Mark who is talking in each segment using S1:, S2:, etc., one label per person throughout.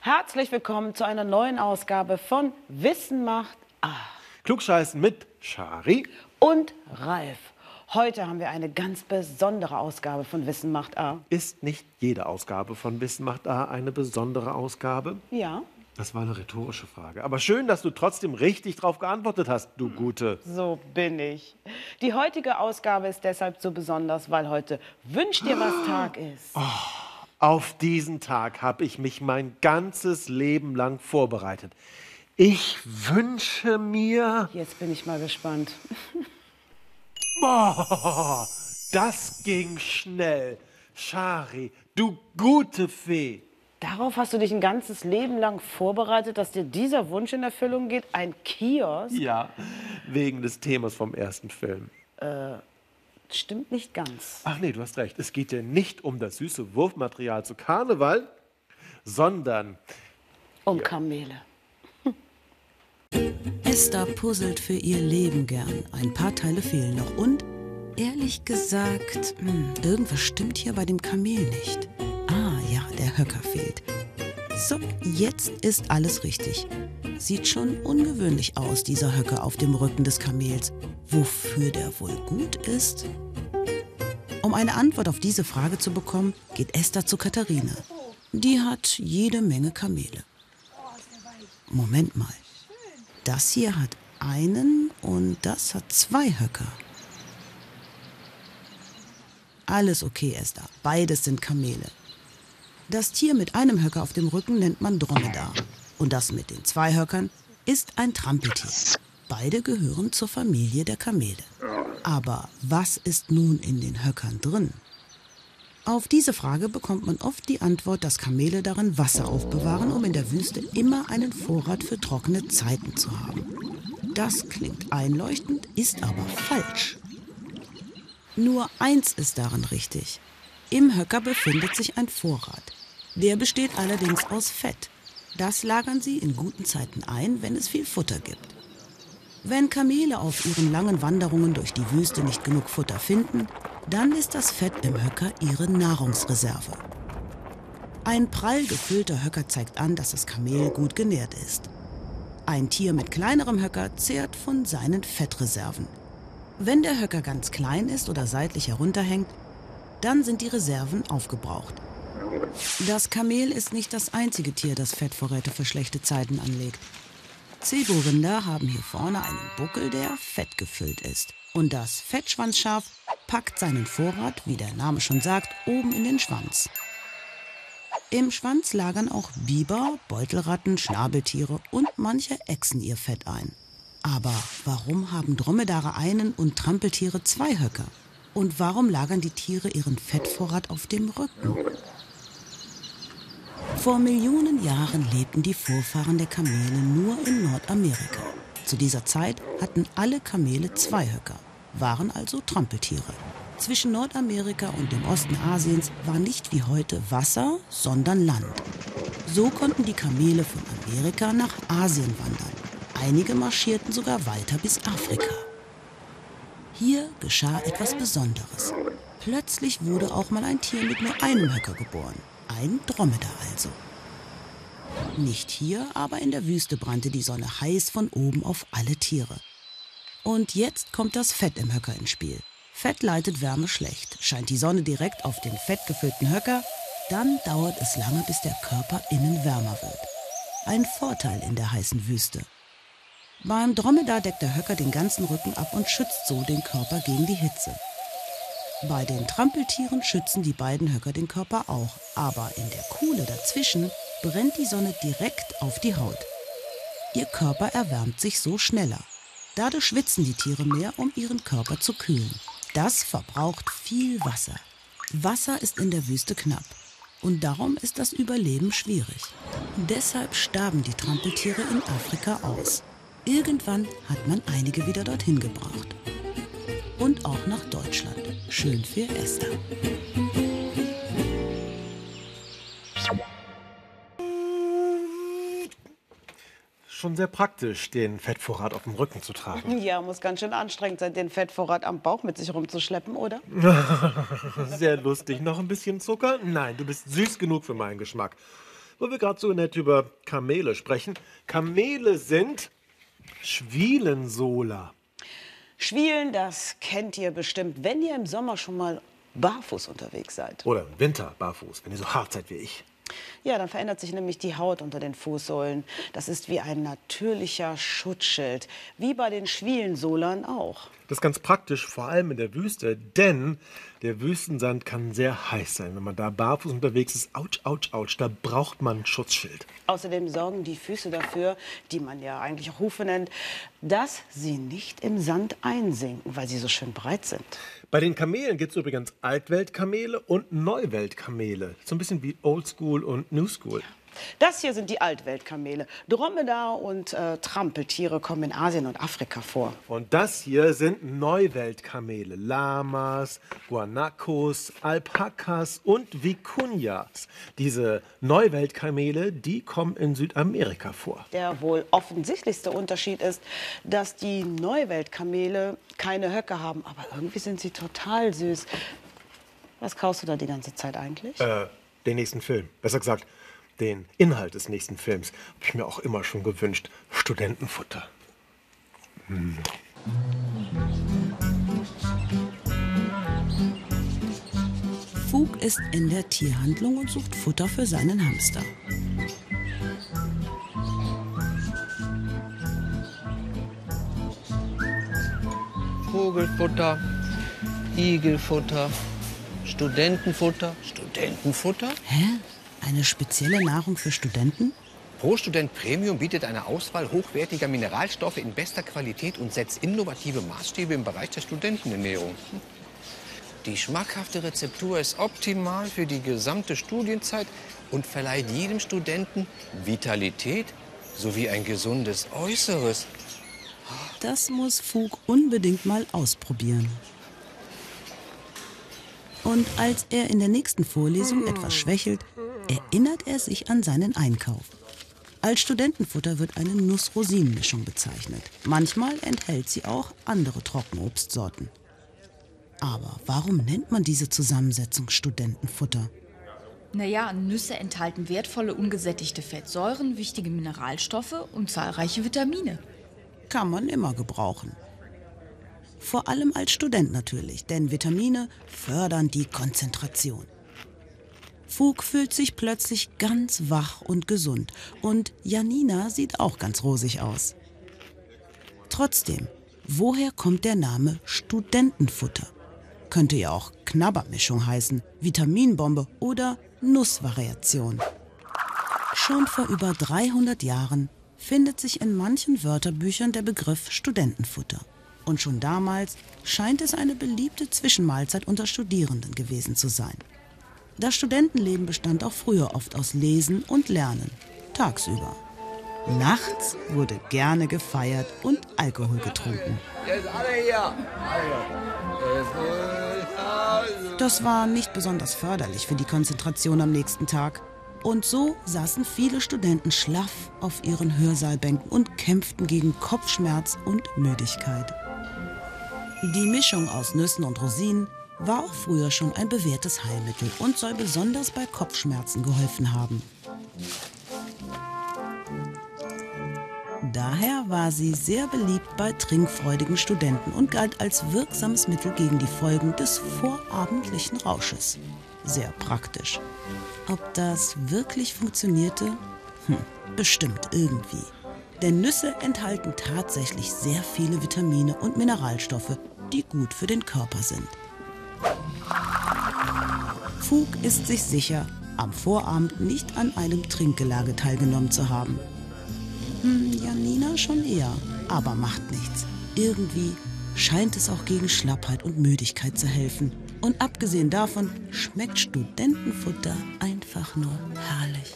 S1: Herzlich willkommen zu einer neuen Ausgabe von Wissen macht.
S2: Klugscheißen mit Schari
S1: und Ralf. Heute haben wir eine ganz besondere Ausgabe von Wissen macht A.
S2: Ist nicht jede Ausgabe von Wissen macht A eine besondere Ausgabe?
S1: Ja.
S2: Das war eine rhetorische Frage. Aber schön, dass du trotzdem richtig darauf geantwortet hast, du Gute.
S1: So bin ich. Die heutige Ausgabe ist deshalb so besonders, weil heute Wünsch dir was Tag ist.
S2: Oh. Auf diesen Tag habe ich mich mein ganzes Leben lang vorbereitet. Ich wünsche mir.
S1: Jetzt bin ich mal gespannt.
S2: Boah, das ging schnell. Schari, du gute Fee.
S1: Darauf hast du dich ein ganzes Leben lang vorbereitet, dass dir dieser Wunsch in Erfüllung geht? Ein Kiosk?
S2: Ja, wegen des Themas vom ersten Film.
S1: Äh, Stimmt nicht ganz.
S2: Ach nee, du hast recht. Es geht ja nicht um das süße Wurfmaterial zu Karneval, sondern
S1: um Kamele.
S3: Esther puzzelt für ihr Leben gern. Ein paar Teile fehlen noch. Und ehrlich gesagt, hm, irgendwas stimmt hier bei dem Kamel nicht. Ah ja, der Höcker fehlt. So, jetzt ist alles richtig. Sieht schon ungewöhnlich aus, dieser Höcker auf dem Rücken des Kamels. Wofür der wohl gut ist? Um eine Antwort auf diese Frage zu bekommen, geht Esther zu Katharina. Die hat jede Menge Kamele. Moment mal. Das hier hat einen und das hat zwei Höcker. Alles okay, Esther. Beides sind Kamele. Das Tier mit einem Höcker auf dem Rücken nennt man Dromedar. Und das mit den zwei Höckern ist ein Trampeltier. Beide gehören zur Familie der Kamele. Aber was ist nun in den Höckern drin? Auf diese Frage bekommt man oft die Antwort, dass Kamele darin Wasser aufbewahren, um in der Wüste immer einen Vorrat für trockene Zeiten zu haben. Das klingt einleuchtend, ist aber falsch. Nur eins ist daran richtig. Im Höcker befindet sich ein Vorrat. Der besteht allerdings aus Fett. Das lagern sie in guten Zeiten ein, wenn es viel Futter gibt. Wenn Kamele auf ihren langen Wanderungen durch die Wüste nicht genug Futter finden, dann ist das Fett im Höcker ihre Nahrungsreserve. Ein prall gefüllter Höcker zeigt an, dass das Kamel gut genährt ist. Ein Tier mit kleinerem Höcker zehrt von seinen Fettreserven. Wenn der Höcker ganz klein ist oder seitlich herunterhängt, dann sind die Reserven aufgebraucht. Das Kamel ist nicht das einzige Tier, das Fettvorräte für schlechte Zeiten anlegt. Zeborinder haben hier vorne einen Buckel, der fettgefüllt ist. Und das Fettschwanzschaf packt seinen Vorrat, wie der Name schon sagt, oben in den Schwanz. Im Schwanz lagern auch Biber, Beutelratten, Schnabeltiere und manche Echsen ihr Fett ein. Aber warum haben Dromedare einen und Trampeltiere zwei Höcker? Und warum lagern die Tiere ihren Fettvorrat auf dem Rücken? Vor Millionen Jahren lebten die Vorfahren der Kamele nur in Nordamerika. Zu dieser Zeit hatten alle Kamele zwei Höcker, waren also Trampeltiere. Zwischen Nordamerika und dem Osten Asiens war nicht wie heute Wasser, sondern Land. So konnten die Kamele von Amerika nach Asien wandern. Einige marschierten sogar weiter bis Afrika. Hier geschah etwas Besonderes. Plötzlich wurde auch mal ein Tier mit nur einem Höcker geboren. Ein Dromedar also. Nicht hier, aber in der Wüste brannte die Sonne heiß von oben auf alle Tiere. Und jetzt kommt das Fett im Höcker ins Spiel. Fett leitet Wärme schlecht. Scheint die Sonne direkt auf den fettgefüllten Höcker, dann dauert es lange, bis der Körper innen wärmer wird. Ein Vorteil in der heißen Wüste. Beim Dromedar deckt der Höcker den ganzen Rücken ab und schützt so den Körper gegen die Hitze. Bei den Trampeltieren schützen die beiden Höcker den Körper auch, aber in der Kuhle dazwischen brennt die Sonne direkt auf die Haut. Ihr Körper erwärmt sich so schneller. Dadurch schwitzen die Tiere mehr, um ihren Körper zu kühlen. Das verbraucht viel Wasser. Wasser ist in der Wüste knapp und darum ist das Überleben schwierig. Deshalb starben die Trampeltiere in Afrika aus. Irgendwann hat man einige wieder dorthin gebracht. Und auch nach Deutschland. Schön für Esther.
S4: Schon sehr praktisch, den Fettvorrat auf dem Rücken zu tragen.
S5: Ja, muss ganz schön anstrengend sein, den Fettvorrat am Bauch mit sich rumzuschleppen, oder?
S4: Sehr lustig. Noch ein bisschen Zucker? Nein, du bist süß genug für meinen Geschmack. Wo wir gerade so nett über Kamele sprechen. Kamele sind Schwielensola.
S5: Schwielen, das kennt ihr bestimmt, wenn ihr im Sommer schon mal barfuß unterwegs seid.
S4: Oder im Winter barfuß, wenn ihr so hart seid wie ich.
S5: Ja, dann verändert sich nämlich die Haut unter den Fußsohlen. Das ist wie ein natürlicher Schutzschild, wie bei den Schwielensolern auch.
S4: Das ist ganz praktisch, vor allem in der Wüste, denn der Wüstensand kann sehr heiß sein. Wenn man da barfuß unterwegs ist, ouch, ouch, ouch, da braucht man ein Schutzschild.
S5: Außerdem sorgen die Füße dafür, die man ja eigentlich auch Hufe nennt, dass sie nicht im Sand einsinken, weil sie so schön breit sind.
S4: Bei den Kamelen gibt es übrigens Altweltkamele und Neuweltkamele. So ein bisschen wie Oldschool und New School.
S5: Das hier sind die Altweltkamele. Dromedar und äh, Trampeltiere kommen in Asien und Afrika vor.
S4: Und das hier sind Neuweltkamele. Lamas, Guanacos, Alpakas und Vicuñas. Diese Neuweltkamele, die kommen in Südamerika vor.
S5: Der wohl offensichtlichste Unterschied ist, dass die Neuweltkamele keine Höcke haben, aber irgendwie sind sie total süß. Was kaust du da die ganze Zeit eigentlich?
S4: Äh, den nächsten Film. Besser gesagt, den Inhalt des nächsten Films. Habe ich mir auch immer schon gewünscht. Studentenfutter.
S3: Fug ist in der Tierhandlung und sucht Futter für seinen Hamster.
S6: Vogelfutter, Igelfutter, Studentenfutter, Studentenfutter?
S3: Hä? Eine spezielle Nahrung für Studenten?
S6: Pro Student Premium bietet eine Auswahl hochwertiger Mineralstoffe in bester Qualität und setzt innovative Maßstäbe im Bereich der Studentenernährung. Die schmackhafte Rezeptur ist optimal für die gesamte Studienzeit und verleiht jedem Studenten Vitalität sowie ein gesundes Äußeres.
S3: Das muss Fug unbedingt mal ausprobieren. Und als er in der nächsten Vorlesung etwas schwächelt, erinnert er sich an seinen Einkauf. Als Studentenfutter wird eine Nuss-Rosinen-Mischung bezeichnet. Manchmal enthält sie auch andere Trockenobstsorten. Aber warum nennt man diese Zusammensetzung Studentenfutter?
S7: Naja, Nüsse enthalten wertvolle ungesättigte Fettsäuren, wichtige Mineralstoffe und zahlreiche Vitamine.
S3: Kann man immer gebrauchen. Vor allem als Student natürlich, denn Vitamine fördern die Konzentration. Fug fühlt sich plötzlich ganz wach und gesund und Janina sieht auch ganz rosig aus. Trotzdem, woher kommt der Name Studentenfutter? Könnte ja auch Knabbermischung heißen, Vitaminbombe oder Nussvariation. Schon vor über 300 Jahren findet sich in manchen Wörterbüchern der Begriff Studentenfutter. Und schon damals scheint es eine beliebte Zwischenmahlzeit unter Studierenden gewesen zu sein. Das Studentenleben bestand auch früher oft aus Lesen und Lernen, tagsüber. Nachts wurde gerne gefeiert und Alkohol getrunken. Das war nicht besonders förderlich für die Konzentration am nächsten Tag. Und so saßen viele Studenten schlaff auf ihren Hörsaalbänken und kämpften gegen Kopfschmerz und Müdigkeit. Die Mischung aus Nüssen und Rosinen war auch früher schon ein bewährtes Heilmittel und soll besonders bei Kopfschmerzen geholfen haben. Daher war sie sehr beliebt bei trinkfreudigen Studenten und galt als wirksames Mittel gegen die Folgen des vorabendlichen Rausches. Sehr praktisch. Ob das wirklich funktionierte? Hm, bestimmt irgendwie. Denn Nüsse enthalten tatsächlich sehr viele Vitamine und Mineralstoffe, die gut für den Körper sind. Fug ist sich sicher, am Vorabend nicht an einem Trinkgelage teilgenommen zu haben. Hm, Janina schon eher, aber macht nichts. Irgendwie scheint es auch gegen Schlappheit und Müdigkeit zu helfen. Und abgesehen davon schmeckt Studentenfutter einfach nur herrlich.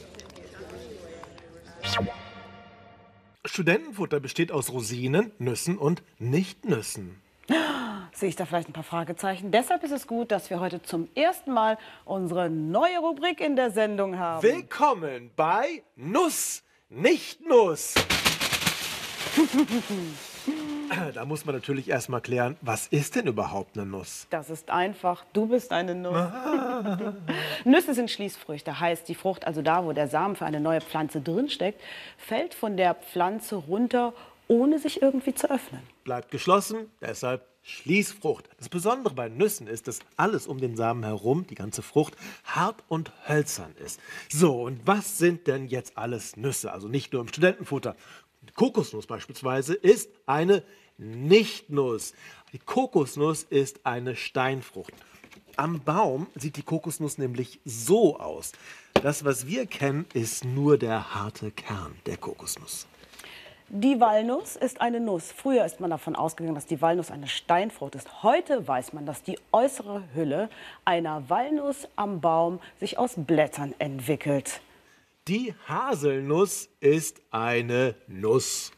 S8: Studentenfutter besteht aus Rosinen, Nüssen und Nichtnüssen.
S3: Sehe ich da vielleicht ein paar Fragezeichen? Deshalb ist es gut, dass wir heute zum ersten Mal unsere neue Rubrik in der Sendung haben.
S8: Willkommen bei Nuss, nicht Nuss. Da muss man natürlich erstmal klären, was ist denn überhaupt eine Nuss?
S3: Das ist einfach. Du bist eine Nuss. Nüsse sind Schließfrüchte, heißt die Frucht, also da, wo der Samen für eine neue Pflanze drinsteckt, fällt von der Pflanze runter, ohne sich irgendwie zu öffnen.
S8: Bleibt geschlossen, deshalb Schließfrucht. Das Besondere bei Nüssen ist, dass alles um den Samen herum, die ganze Frucht, hart und hölzern ist. So, und was sind denn jetzt alles Nüsse? Also nicht nur im Studentenfutter. Die Kokosnuss beispielsweise ist eine Nichtnuss. Die Kokosnuss ist eine Steinfrucht. Am Baum sieht die Kokosnuss nämlich so aus. Das, was wir kennen, ist nur der harte Kern der Kokosnuss.
S3: Die Walnuss ist eine Nuss. Früher ist man davon ausgegangen, dass die Walnuss eine Steinfrucht ist. Heute weiß man, dass die äußere Hülle einer Walnuss am Baum sich aus Blättern entwickelt.
S8: Die Haselnuss ist eine Nuss.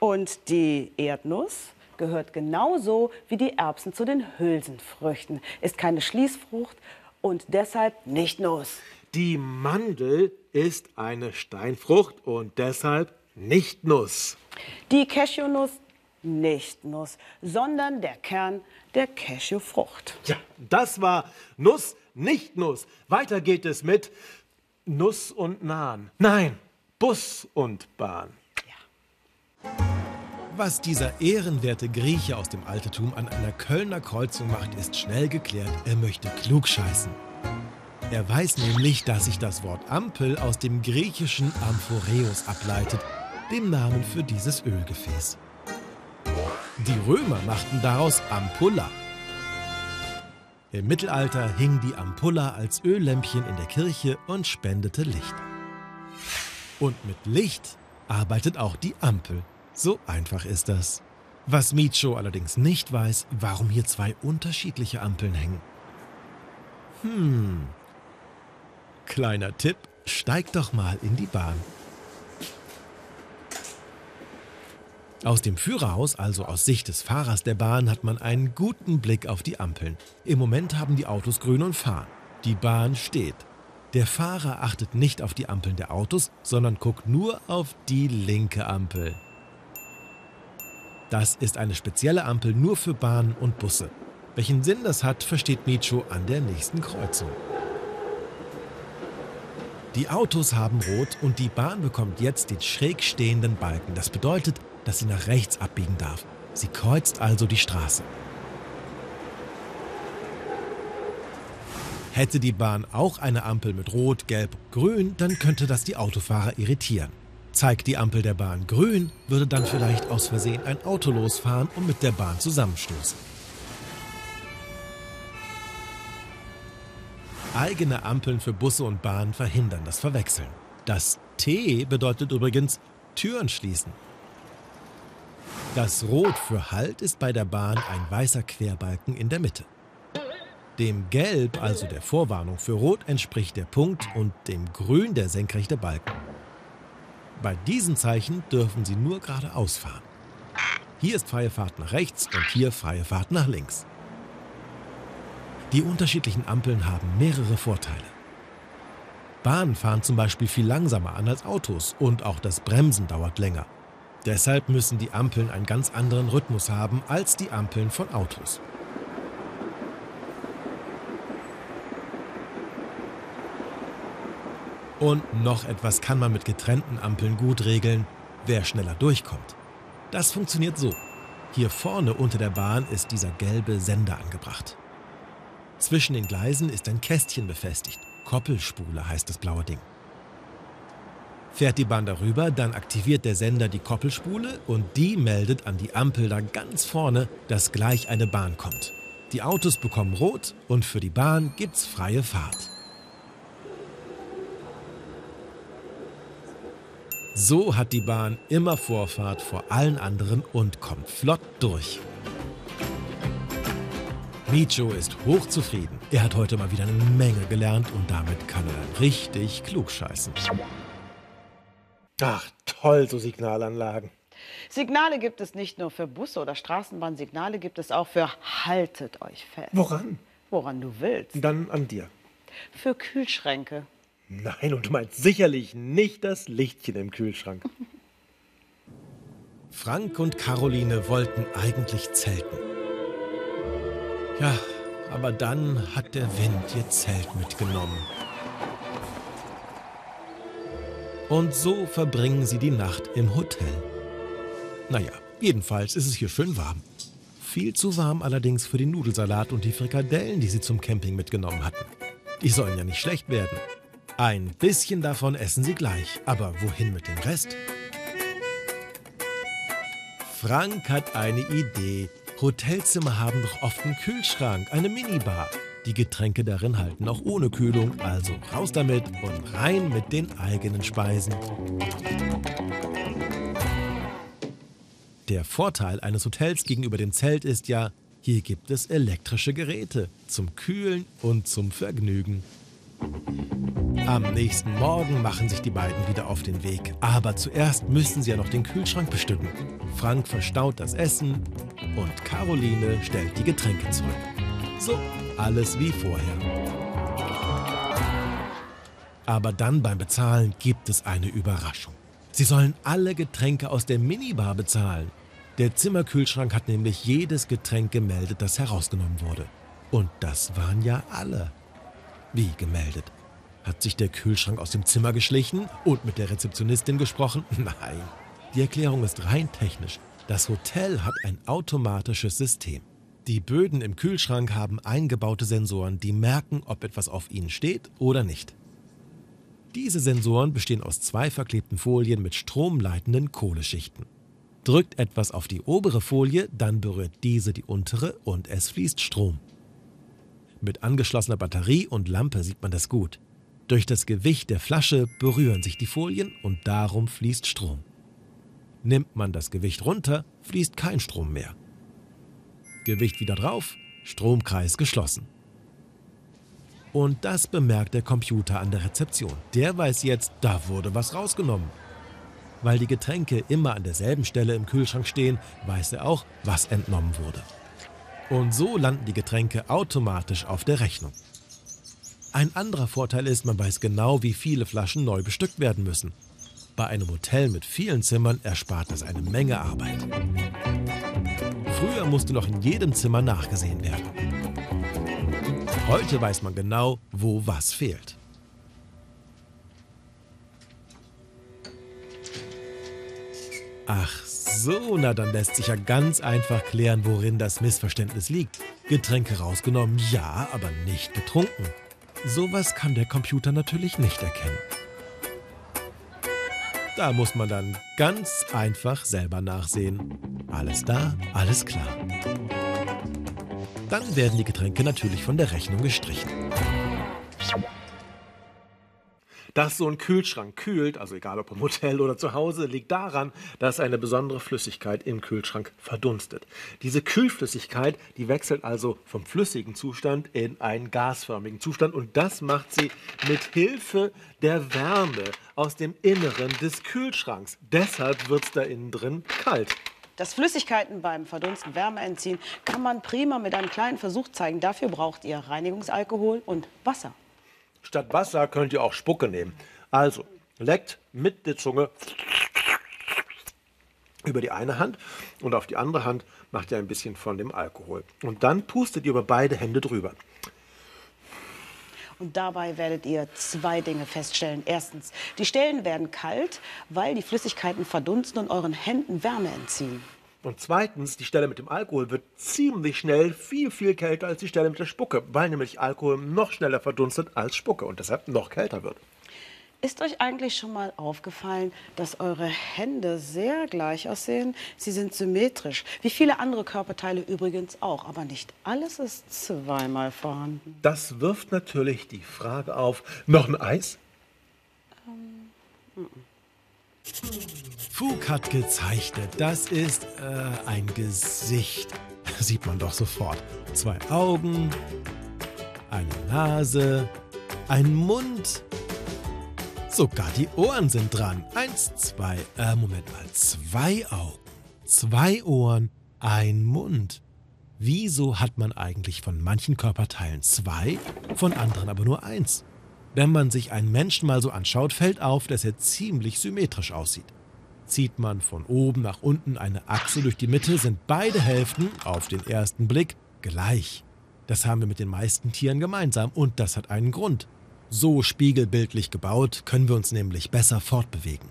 S3: Und die Erdnuss gehört genauso wie die Erbsen zu den Hülsenfrüchten, ist keine Schließfrucht und deshalb nicht Nuss.
S8: Die Mandel ist eine Steinfrucht und deshalb nicht Nuss.
S3: Die Cashewnuss nicht Nuss, sondern der Kern der Cashewfrucht.
S8: Ja, das war Nuss, nicht Nuss. Weiter geht es mit Nuss und Nahn. Nein, Bus und Bahn.
S4: Was dieser ehrenwerte Grieche aus dem Altertum an einer Kölner Kreuzung macht, ist schnell geklärt. Er möchte klug scheißen. Er weiß nämlich, dass sich das Wort Ampel aus dem griechischen Amphoreus ableitet, dem Namen für dieses Ölgefäß. Die Römer machten daraus Ampulla. Im Mittelalter hing die Ampulla als Öllämpchen in der Kirche und spendete Licht. Und mit Licht arbeitet auch die Ampel. So einfach ist das. Was Micho allerdings nicht weiß, warum hier zwei unterschiedliche Ampeln hängen. Hm. Kleiner Tipp, steig doch mal in die Bahn. Aus dem Führerhaus, also aus Sicht des Fahrers der Bahn, hat man einen guten Blick auf die Ampeln. Im Moment haben die Autos grün und fahren. Die Bahn steht. Der Fahrer achtet nicht auf die Ampeln der Autos, sondern guckt nur auf die linke Ampel. Das ist eine spezielle Ampel nur für Bahnen und Busse. Welchen Sinn das hat, versteht Micho an der nächsten Kreuzung. Die Autos haben rot und die Bahn bekommt jetzt den schräg stehenden Balken. Das bedeutet, dass sie nach rechts abbiegen darf. Sie kreuzt also die Straße. Hätte die Bahn auch eine Ampel mit Rot, Gelb, Grün, dann könnte das die Autofahrer irritieren. Zeigt die Ampel der Bahn grün, würde dann vielleicht aus Versehen ein Auto losfahren und mit der Bahn zusammenstoßen. Eigene Ampeln für Busse und Bahnen verhindern das Verwechseln. Das T bedeutet übrigens Türen schließen. Das Rot für Halt ist bei der Bahn ein weißer Querbalken in der Mitte. Dem Gelb, also der Vorwarnung für Rot, entspricht der Punkt und dem Grün der senkrechte Balken. Bei diesen Zeichen dürfen Sie nur geradeaus fahren. Hier ist freie Fahrt nach rechts und hier freie Fahrt nach links. Die unterschiedlichen Ampeln haben mehrere Vorteile. Bahnen fahren zum Beispiel viel langsamer an als Autos und auch das Bremsen dauert länger. Deshalb müssen die Ampeln einen ganz anderen Rhythmus haben als die Ampeln von Autos. Und noch etwas kann man mit getrennten Ampeln gut regeln, wer schneller durchkommt. Das funktioniert so. Hier vorne unter der Bahn ist dieser gelbe Sender angebracht. Zwischen den Gleisen ist ein Kästchen befestigt. Koppelspule heißt das blaue Ding. Fährt die Bahn darüber, dann aktiviert der Sender die Koppelspule und die meldet an die Ampel da ganz vorne, dass gleich eine Bahn kommt. Die Autos bekommen rot und für die Bahn gibt's freie Fahrt. So hat die Bahn immer Vorfahrt vor allen anderen und kommt flott durch. Micho ist hochzufrieden. Er hat heute mal wieder eine Menge gelernt und damit kann er richtig klug scheißen.
S9: Ach, toll, so Signalanlagen.
S3: Signale gibt es nicht nur für Busse oder Straßenbahn, Signale gibt es auch für haltet euch fest.
S9: Woran?
S3: Woran du willst.
S9: Dann an dir.
S3: Für Kühlschränke.
S9: Nein, und du meinst sicherlich nicht das Lichtchen im Kühlschrank.
S4: Frank und Caroline wollten eigentlich zelten. Ja, aber dann hat der Wind ihr Zelt mitgenommen. Und so verbringen sie die Nacht im Hotel. Naja, jedenfalls ist es hier schön warm. Viel zu warm allerdings für den Nudelsalat und die Frikadellen, die sie zum Camping mitgenommen hatten. Die sollen ja nicht schlecht werden. Ein bisschen davon essen sie gleich, aber wohin mit dem Rest? Frank hat eine Idee. Hotelzimmer haben doch oft einen Kühlschrank, eine Minibar. Die Getränke darin halten auch ohne Kühlung, also raus damit und rein mit den eigenen Speisen. Der Vorteil eines Hotels gegenüber dem Zelt ist ja, hier gibt es elektrische Geräte zum Kühlen und zum Vergnügen. Am nächsten Morgen machen sich die beiden wieder auf den Weg. Aber zuerst müssen sie ja noch den Kühlschrank bestücken. Frank verstaut das Essen und Caroline stellt die Getränke zurück. So, alles wie vorher. Aber dann beim Bezahlen gibt es eine Überraschung. Sie sollen alle Getränke aus der Minibar bezahlen. Der Zimmerkühlschrank hat nämlich jedes Getränk gemeldet, das herausgenommen wurde. Und das waren ja alle. Wie gemeldet? Hat sich der Kühlschrank aus dem Zimmer geschlichen und mit der Rezeptionistin gesprochen? Nein. Die Erklärung ist rein technisch. Das Hotel hat ein automatisches System. Die Böden im Kühlschrank haben eingebaute Sensoren, die merken, ob etwas auf ihnen steht oder nicht. Diese Sensoren bestehen aus zwei verklebten Folien mit stromleitenden Kohleschichten. Drückt etwas auf die obere Folie, dann berührt diese die untere und es fließt Strom. Mit angeschlossener Batterie und Lampe sieht man das gut. Durch das Gewicht der Flasche berühren sich die Folien und darum fließt Strom. Nimmt man das Gewicht runter, fließt kein Strom mehr. Gewicht wieder drauf, Stromkreis geschlossen. Und das bemerkt der Computer an der Rezeption. Der weiß jetzt, da wurde was rausgenommen. Weil die Getränke immer an derselben Stelle im Kühlschrank stehen, weiß er auch, was entnommen wurde. Und so landen die Getränke automatisch auf der Rechnung. Ein anderer Vorteil ist, man weiß genau, wie viele Flaschen neu bestückt werden müssen. Bei einem Hotel mit vielen Zimmern erspart das eine Menge Arbeit. Früher musste noch in jedem Zimmer nachgesehen werden. Heute weiß man genau, wo was fehlt. Ach so, na dann lässt sich ja ganz einfach klären, worin das Missverständnis liegt. Getränke rausgenommen, ja, aber nicht getrunken. Sowas kann der Computer natürlich nicht erkennen. Da muss man dann ganz einfach selber nachsehen. Alles da, alles klar. Dann werden die Getränke natürlich von der Rechnung gestrichen.
S9: Dass so ein Kühlschrank kühlt, also egal ob im Hotel oder zu Hause, liegt daran, dass eine besondere Flüssigkeit im Kühlschrank verdunstet. Diese Kühlflüssigkeit, die wechselt also vom flüssigen Zustand in einen gasförmigen Zustand und das macht sie mit Hilfe der Wärme aus dem Inneren des Kühlschranks. Deshalb wird es da innen drin kalt.
S3: Dass Flüssigkeiten beim Verdunsten Wärme entziehen, kann man prima mit einem kleinen Versuch zeigen. Dafür braucht ihr Reinigungsalkohol und Wasser.
S9: Statt Wasser könnt ihr auch Spucke nehmen. Also, leckt mit der Zunge über die eine Hand und auf die andere Hand macht ihr ein bisschen von dem Alkohol. Und dann pustet ihr über beide Hände drüber.
S3: Und dabei werdet ihr zwei Dinge feststellen. Erstens, die Stellen werden kalt, weil die Flüssigkeiten verdunsten und euren Händen Wärme entziehen.
S9: Und zweitens, die Stelle mit dem Alkohol wird ziemlich schnell viel, viel kälter als die Stelle mit der Spucke, weil nämlich Alkohol noch schneller verdunstet als Spucke und deshalb noch kälter wird.
S3: Ist euch eigentlich schon mal aufgefallen, dass eure Hände sehr gleich aussehen? Sie sind symmetrisch, wie viele andere Körperteile übrigens auch, aber nicht alles ist zweimal vorhanden.
S9: Das wirft natürlich die Frage auf, noch ein Eis?
S4: Ähm, Fug hat gezeichnet, das ist äh, ein Gesicht. Sieht man doch sofort. Zwei Augen, eine Nase, ein Mund Sogar die Ohren sind dran. Eins, zwei, äh, Moment mal. Zwei Augen, zwei Ohren, ein Mund. Wieso hat man eigentlich von manchen Körperteilen zwei, von anderen aber nur eins? Wenn man sich einen Menschen mal so anschaut, fällt auf, dass er ziemlich symmetrisch aussieht. Zieht man von oben nach unten eine Achse durch die Mitte, sind beide Hälften auf den ersten Blick gleich. Das haben wir mit den meisten Tieren gemeinsam und das hat einen Grund. So spiegelbildlich gebaut können wir uns nämlich besser fortbewegen.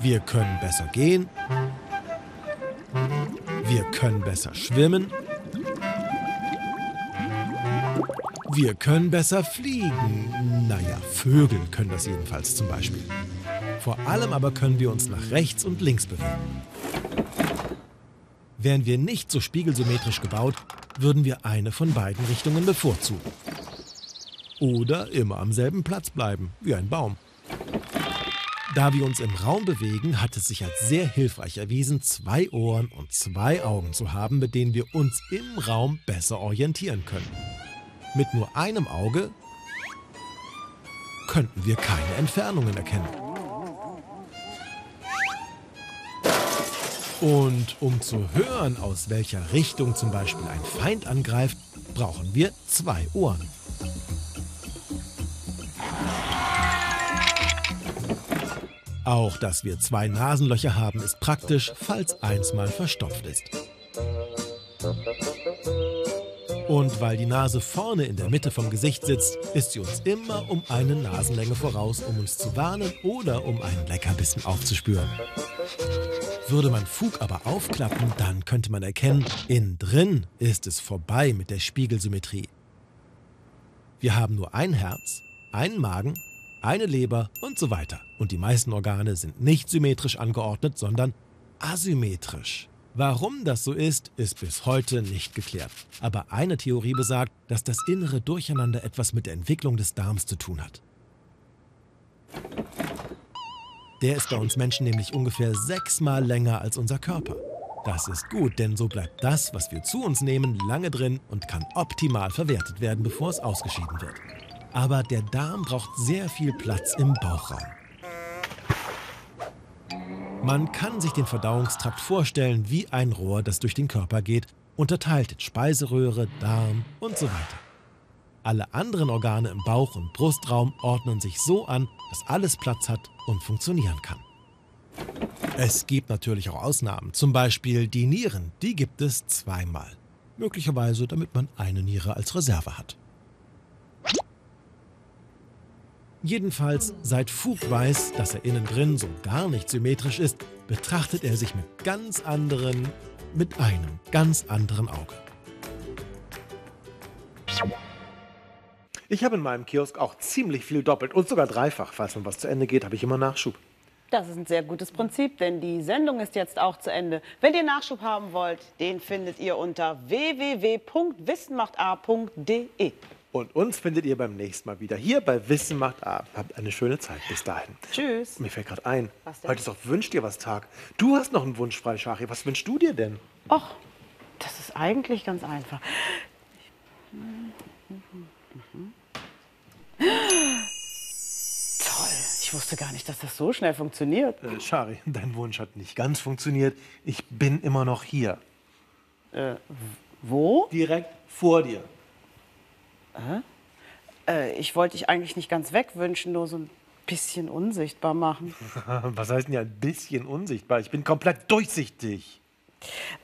S4: Wir können besser gehen. Wir können besser schwimmen. Wir können besser fliegen. Naja, Vögel können das jedenfalls zum Beispiel. Vor allem aber können wir uns nach rechts und links bewegen. Wären wir nicht so spiegelsymmetrisch gebaut, würden wir eine von beiden Richtungen bevorzugen. Oder immer am selben Platz bleiben, wie ein Baum. Da wir uns im Raum bewegen, hat es sich als sehr hilfreich erwiesen, zwei Ohren und zwei Augen zu haben, mit denen wir uns im Raum besser orientieren können. Mit nur einem Auge könnten wir keine Entfernungen erkennen. Und um zu hören, aus welcher Richtung zum Beispiel ein Feind angreift, brauchen wir zwei Ohren. Auch dass wir zwei Nasenlöcher haben, ist praktisch, falls eins mal verstopft ist. Und weil die Nase vorne in der Mitte vom Gesicht sitzt, ist sie uns immer um eine Nasenlänge voraus, um uns zu warnen oder um einen Leckerbissen aufzuspüren. Würde man Fug aber aufklappen, dann könnte man erkennen, innen drin ist es vorbei mit der Spiegelsymmetrie. Wir haben nur ein Herz, einen Magen, eine Leber und so weiter. Und die meisten Organe sind nicht symmetrisch angeordnet, sondern asymmetrisch. Warum das so ist, ist bis heute nicht geklärt. Aber eine Theorie besagt, dass das innere Durcheinander etwas mit der Entwicklung des Darms zu tun hat. Der ist bei uns Menschen nämlich ungefähr sechsmal länger als unser Körper. Das ist gut, denn so bleibt das, was wir zu uns nehmen, lange drin und kann optimal verwertet werden, bevor es ausgeschieden wird. Aber der Darm braucht sehr viel Platz im Bauchraum. Man kann sich den Verdauungstrakt vorstellen wie ein Rohr, das durch den Körper geht, unterteilt in Speiseröhre, Darm und so weiter. Alle anderen Organe im Bauch- und Brustraum ordnen sich so an, dass alles Platz hat und funktionieren kann. Es gibt natürlich auch Ausnahmen, zum Beispiel die Nieren, die gibt es zweimal. Möglicherweise, damit man eine Niere als Reserve hat. Jedenfalls, seit Fug weiß, dass er innen drin so gar nicht symmetrisch ist, betrachtet er sich mit ganz anderen, mit einem ganz anderen Auge.
S2: Ich habe in meinem Kiosk auch ziemlich viel doppelt und sogar dreifach. Falls man was zu Ende geht, habe ich immer Nachschub.
S1: Das ist ein sehr gutes Prinzip, denn die Sendung ist jetzt auch zu Ende. Wenn ihr Nachschub haben wollt, den findet ihr unter www.wissenmacht.de.
S2: Und uns findet ihr beim nächsten Mal wieder hier bei Wissen macht A. Habt eine schöne Zeit. Bis dahin.
S1: Tschüss.
S2: Mir fällt gerade ein, heute ist doch Wünsch dir was Tag. Du hast noch einen Wunsch frei, Schari. Was wünschst du dir denn?
S1: Och, das ist eigentlich ganz einfach. Toll. Ich wusste gar nicht, dass das so schnell funktioniert.
S2: Äh, Schari, dein Wunsch hat nicht ganz funktioniert. Ich bin immer noch hier.
S1: Wo?
S2: Direkt vor dir.
S1: Äh, ich wollte dich eigentlich nicht ganz wegwünschen, nur so ein bisschen unsichtbar machen.
S2: Was heißt denn ja ein bisschen unsichtbar? Ich bin komplett durchsichtig.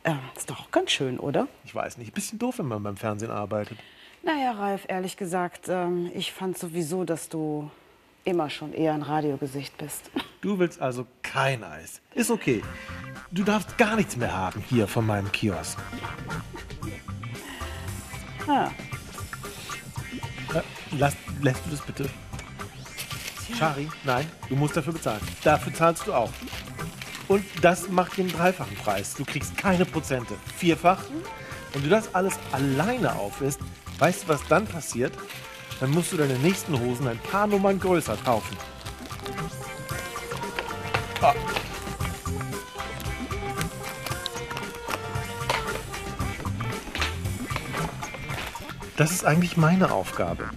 S1: Äh, ist doch auch ganz schön, oder?
S2: Ich weiß nicht, ein bisschen doof, wenn man beim Fernsehen arbeitet.
S1: Naja, Ralf, ehrlich gesagt, ähm, ich fand sowieso, dass du immer schon eher ein Radiogesicht bist.
S2: Du willst also kein Eis. Ist okay. Du darfst gar nichts mehr haben hier von meinem Kiosk.
S1: Ah,
S2: Lass, lässt du das bitte? Schari, nein, du musst dafür bezahlen. Dafür zahlst du auch. Und das macht den dreifachen Preis. Du kriegst keine Prozente. Vierfach. Und du das alles alleine aufisst, weißt du, was dann passiert? Dann musst du deine nächsten Hosen ein paar Nummern größer kaufen. Ah. Das ist eigentlich meine Aufgabe.